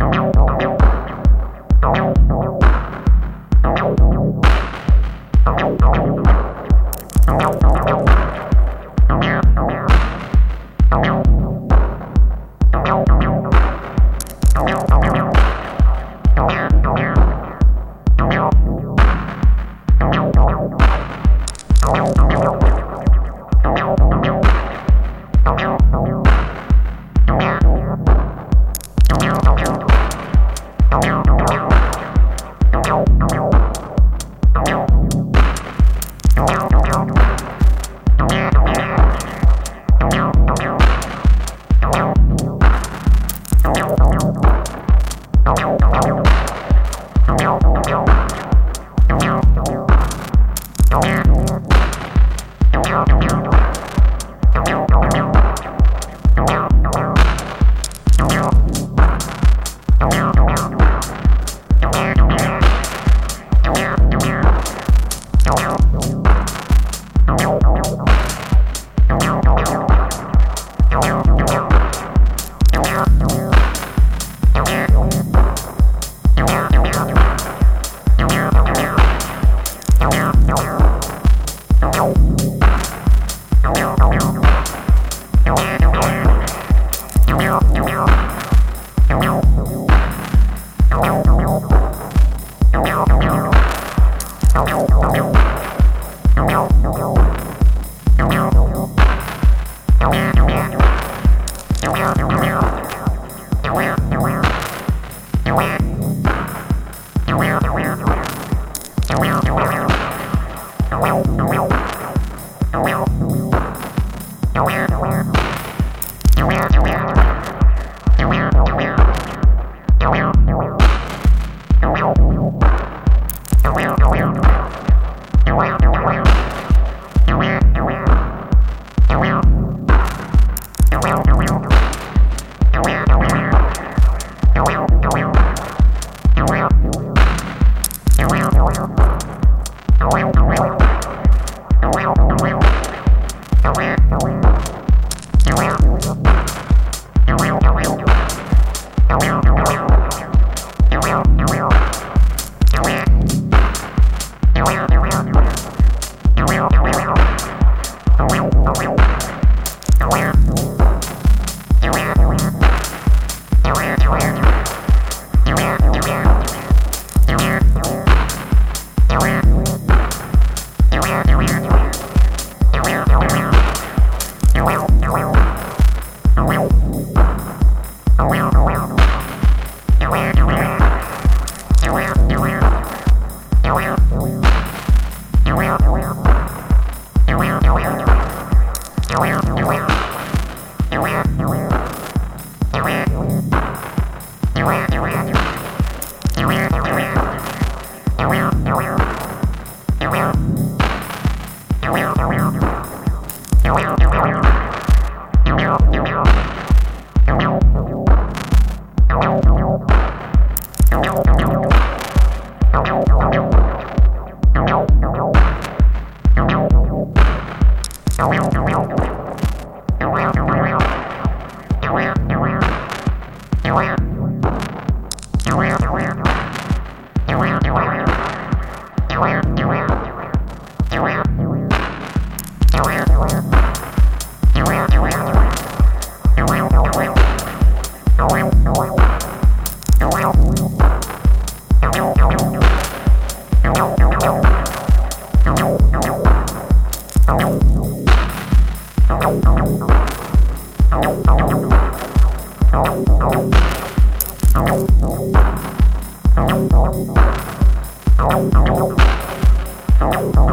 out. Thank you. Wow. Wow. Oh, Ow.